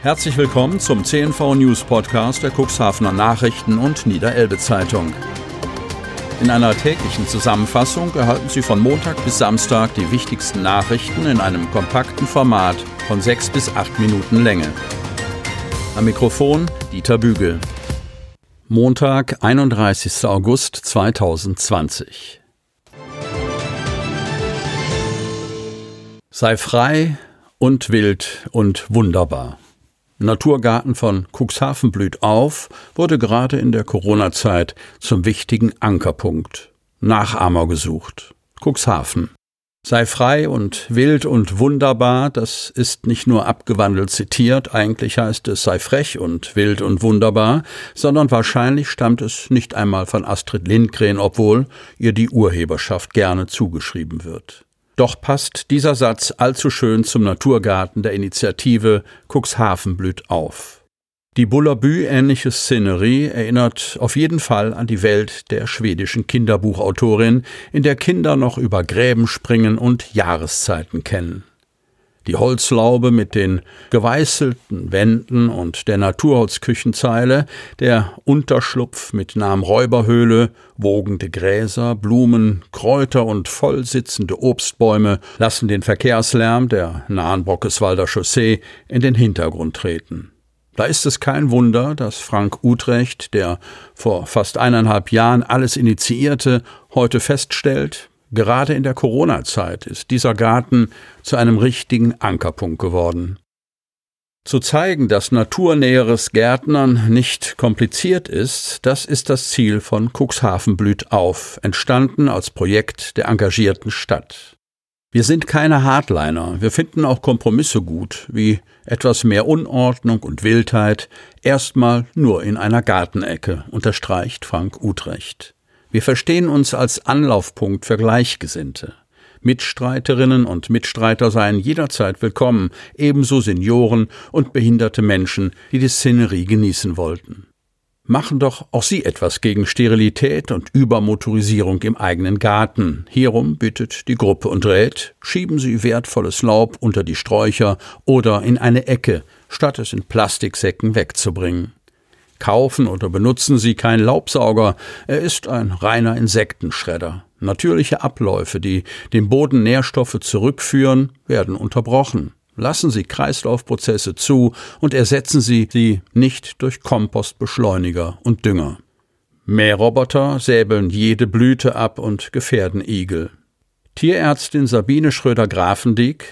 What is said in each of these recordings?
Herzlich willkommen zum CNV News Podcast der Cuxhavener Nachrichten und Niederelbe Zeitung. In einer täglichen Zusammenfassung erhalten Sie von Montag bis Samstag die wichtigsten Nachrichten in einem kompakten Format von sechs bis acht Minuten Länge. Am Mikrofon Dieter Bügel. Montag, 31. August 2020. Sei frei und wild und wunderbar. Naturgarten von Cuxhaven blüht auf wurde gerade in der Corona-Zeit zum wichtigen Ankerpunkt. Nachahmer gesucht. Cuxhaven. Sei frei und wild und wunderbar, das ist nicht nur abgewandelt zitiert, eigentlich heißt es sei frech und wild und wunderbar, sondern wahrscheinlich stammt es nicht einmal von Astrid Lindgren, obwohl ihr die Urheberschaft gerne zugeschrieben wird. Doch passt dieser Satz allzu schön zum Naturgarten der Initiative Cuxhaven blüht auf. Die Bullabü-ähnliche Szenerie erinnert auf jeden Fall an die Welt der schwedischen Kinderbuchautorin, in der Kinder noch über Gräben springen und Jahreszeiten kennen die Holzlaube mit den geweißelten Wänden und der Naturholzküchenzeile, der Unterschlupf mit Namen Räuberhöhle, wogende Gräser, Blumen, Kräuter und vollsitzende Obstbäume lassen den Verkehrslärm der nahen Brockeswalder Chaussee in den Hintergrund treten. Da ist es kein Wunder, dass Frank Utrecht, der vor fast eineinhalb Jahren alles initiierte, heute feststellt, Gerade in der Corona-Zeit ist dieser Garten zu einem richtigen Ankerpunkt geworden. Zu zeigen, dass naturnäheres Gärtnern nicht kompliziert ist, das ist das Ziel von Cuxhaven blüht auf, entstanden als Projekt der engagierten Stadt. Wir sind keine Hardliner, wir finden auch Kompromisse gut, wie etwas mehr Unordnung und Wildheit, erstmal nur in einer Gartenecke, unterstreicht Frank Utrecht. Wir verstehen uns als Anlaufpunkt für Gleichgesinnte. Mitstreiterinnen und Mitstreiter seien jederzeit willkommen, ebenso Senioren und behinderte Menschen, die die Szenerie genießen wollten. Machen doch auch Sie etwas gegen Sterilität und Übermotorisierung im eigenen Garten. Hierum bittet die Gruppe und rät, schieben Sie wertvolles Laub unter die Sträucher oder in eine Ecke, statt es in Plastiksäcken wegzubringen. Kaufen oder benutzen Sie keinen Laubsauger, er ist ein reiner Insektenschredder. Natürliche Abläufe, die dem Boden Nährstoffe zurückführen, werden unterbrochen. Lassen Sie Kreislaufprozesse zu und ersetzen Sie sie nicht durch Kompostbeschleuniger und Dünger. Mähroboter säbeln jede Blüte ab und gefährden Igel. Tierärztin Sabine Schröder-Grafendieck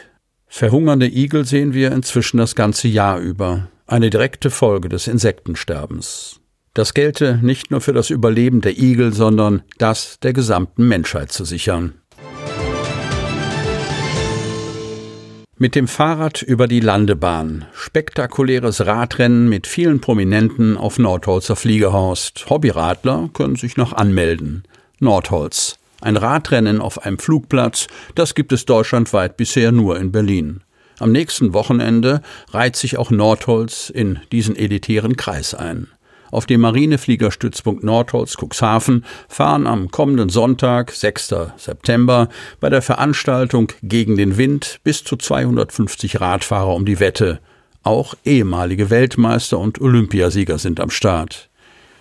Verhungernde Igel sehen wir inzwischen das ganze Jahr über eine direkte Folge des Insektensterbens. Das gelte nicht nur für das Überleben der Igel, sondern das der gesamten Menschheit zu sichern. Mit dem Fahrrad über die Landebahn. Spektakuläres Radrennen mit vielen Prominenten auf Nordholzer Fliegerhorst. Hobbyradler können sich noch anmelden. Nordholz. Ein Radrennen auf einem Flugplatz, das gibt es deutschlandweit bisher nur in Berlin. Am nächsten Wochenende reiht sich auch Nordholz in diesen elitären Kreis ein. Auf dem Marinefliegerstützpunkt Nordholz Cuxhaven fahren am kommenden Sonntag, 6. September, bei der Veranstaltung Gegen den Wind bis zu 250 Radfahrer um die Wette. Auch ehemalige Weltmeister und Olympiasieger sind am Start.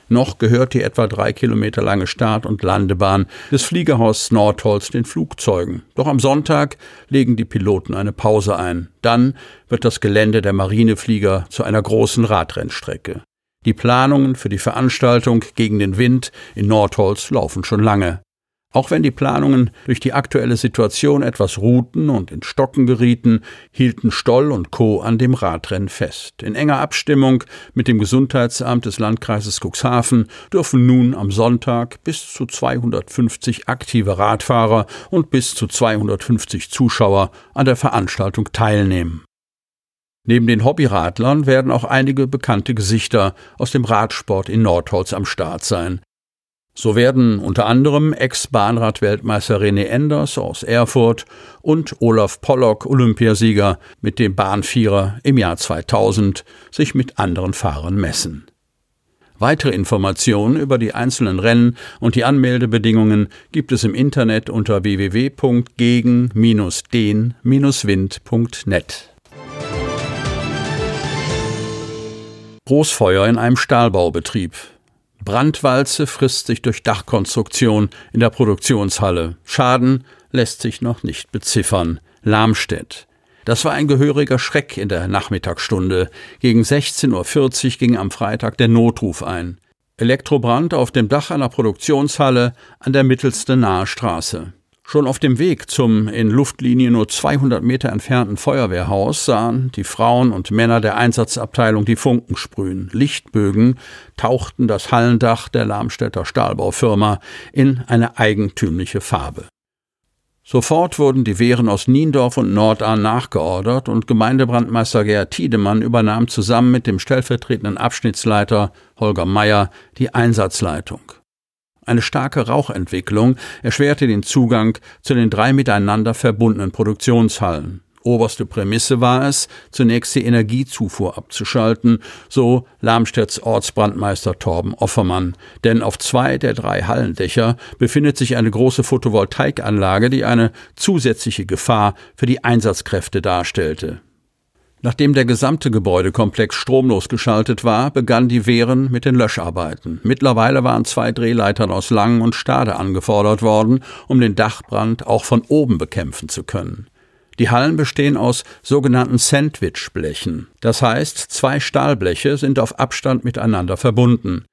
Noch gehört die etwa drei Kilometer lange Start- und Landebahn des Fliegerhauses Nordholz den Flugzeugen. Doch am Sonntag legen die Piloten eine Pause ein. Dann wird das Gelände der Marineflieger zu einer großen Radrennstrecke. Die Planungen für die Veranstaltung gegen den Wind in Nordholz laufen schon lange. Auch wenn die Planungen durch die aktuelle Situation etwas ruhten und in Stocken gerieten, hielten Stoll und Co. an dem Radrennen fest. In enger Abstimmung mit dem Gesundheitsamt des Landkreises Cuxhaven dürfen nun am Sonntag bis zu 250 aktive Radfahrer und bis zu 250 Zuschauer an der Veranstaltung teilnehmen. Neben den Hobbyradlern werden auch einige bekannte Gesichter aus dem Radsport in Nordholz am Start sein. So werden unter anderem Ex-Bahnrad-Weltmeister René Enders aus Erfurt und Olaf Pollock, Olympiasieger mit dem Bahnvierer im Jahr 2000, sich mit anderen Fahrern messen. Weitere Informationen über die einzelnen Rennen und die Anmeldebedingungen gibt es im Internet unter www.gegen-den-wind.net. Großfeuer in einem Stahlbaubetrieb. Brandwalze frisst sich durch Dachkonstruktion in der Produktionshalle. Schaden lässt sich noch nicht beziffern. Lamstedt. Das war ein gehöriger Schreck in der Nachmittagsstunde. Gegen 16.40 Uhr ging am Freitag der Notruf ein. Elektrobrand auf dem Dach einer Produktionshalle an der mittelsten Nahe Straße. Schon auf dem Weg zum in Luftlinie nur 200 Meter entfernten Feuerwehrhaus sahen die Frauen und Männer der Einsatzabteilung die Funken sprühen. Lichtbögen tauchten das Hallendach der Lamstädter Stahlbaufirma in eine eigentümliche Farbe. Sofort wurden die Wehren aus Niendorf und Nordahn nachgeordert und Gemeindebrandmeister Gerhard Tiedemann übernahm zusammen mit dem stellvertretenden Abschnittsleiter Holger Meyer die Einsatzleitung. Eine starke Rauchentwicklung erschwerte den Zugang zu den drei miteinander verbundenen Produktionshallen. Oberste Prämisse war es, zunächst die Energiezufuhr abzuschalten, so Lamstedts Ortsbrandmeister Torben Offermann. Denn auf zwei der drei Hallendächer befindet sich eine große Photovoltaikanlage, die eine zusätzliche Gefahr für die Einsatzkräfte darstellte. Nachdem der gesamte Gebäudekomplex stromlos geschaltet war, begann die Wehren mit den Löscharbeiten. Mittlerweile waren zwei Drehleitern aus Langen und Stade angefordert worden, um den Dachbrand auch von oben bekämpfen zu können. Die Hallen bestehen aus sogenannten Sandwichblechen. Das heißt, zwei Stahlbleche sind auf Abstand miteinander verbunden.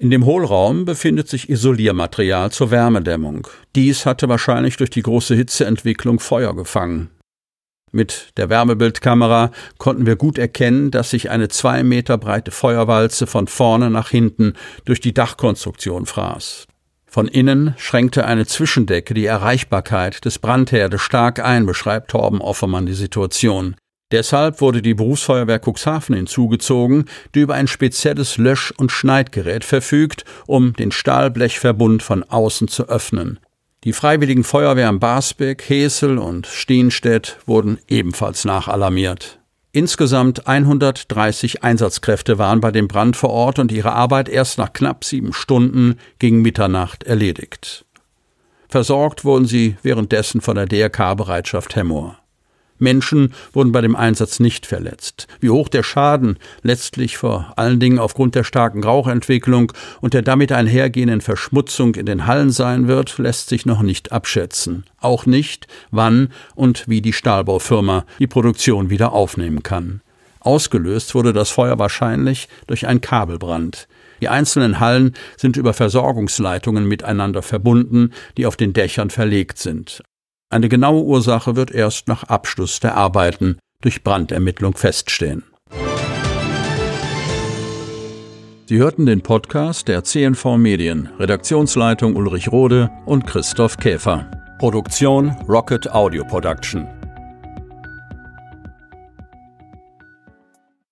In dem Hohlraum befindet sich Isoliermaterial zur Wärmedämmung. Dies hatte wahrscheinlich durch die große Hitzeentwicklung Feuer gefangen. Mit der Wärmebildkamera konnten wir gut erkennen, dass sich eine zwei Meter breite Feuerwalze von vorne nach hinten durch die Dachkonstruktion fraß. Von innen schränkte eine Zwischendecke die Erreichbarkeit des Brandherdes stark ein, beschreibt Torben Offermann die Situation. Deshalb wurde die Berufsfeuerwehr Cuxhaven hinzugezogen, die über ein spezielles Lösch- und Schneidgerät verfügt, um den Stahlblechverbund von außen zu öffnen. Die freiwilligen Feuerwehren Basbeck, Hesel und Steenstedt wurden ebenfalls nachalarmiert. Insgesamt 130 Einsatzkräfte waren bei dem Brand vor Ort und ihre Arbeit erst nach knapp sieben Stunden gegen Mitternacht erledigt. Versorgt wurden sie währenddessen von der DRK-Bereitschaft Hemmoor. Menschen wurden bei dem Einsatz nicht verletzt. Wie hoch der Schaden letztlich vor allen Dingen aufgrund der starken Rauchentwicklung und der damit einhergehenden Verschmutzung in den Hallen sein wird, lässt sich noch nicht abschätzen. Auch nicht, wann und wie die Stahlbaufirma die Produktion wieder aufnehmen kann. Ausgelöst wurde das Feuer wahrscheinlich durch einen Kabelbrand. Die einzelnen Hallen sind über Versorgungsleitungen miteinander verbunden, die auf den Dächern verlegt sind. Eine genaue Ursache wird erst nach Abschluss der Arbeiten durch Brandermittlung feststehen. Sie hörten den Podcast der CNV Medien, Redaktionsleitung Ulrich Rode und Christoph Käfer. Produktion Rocket Audio Production.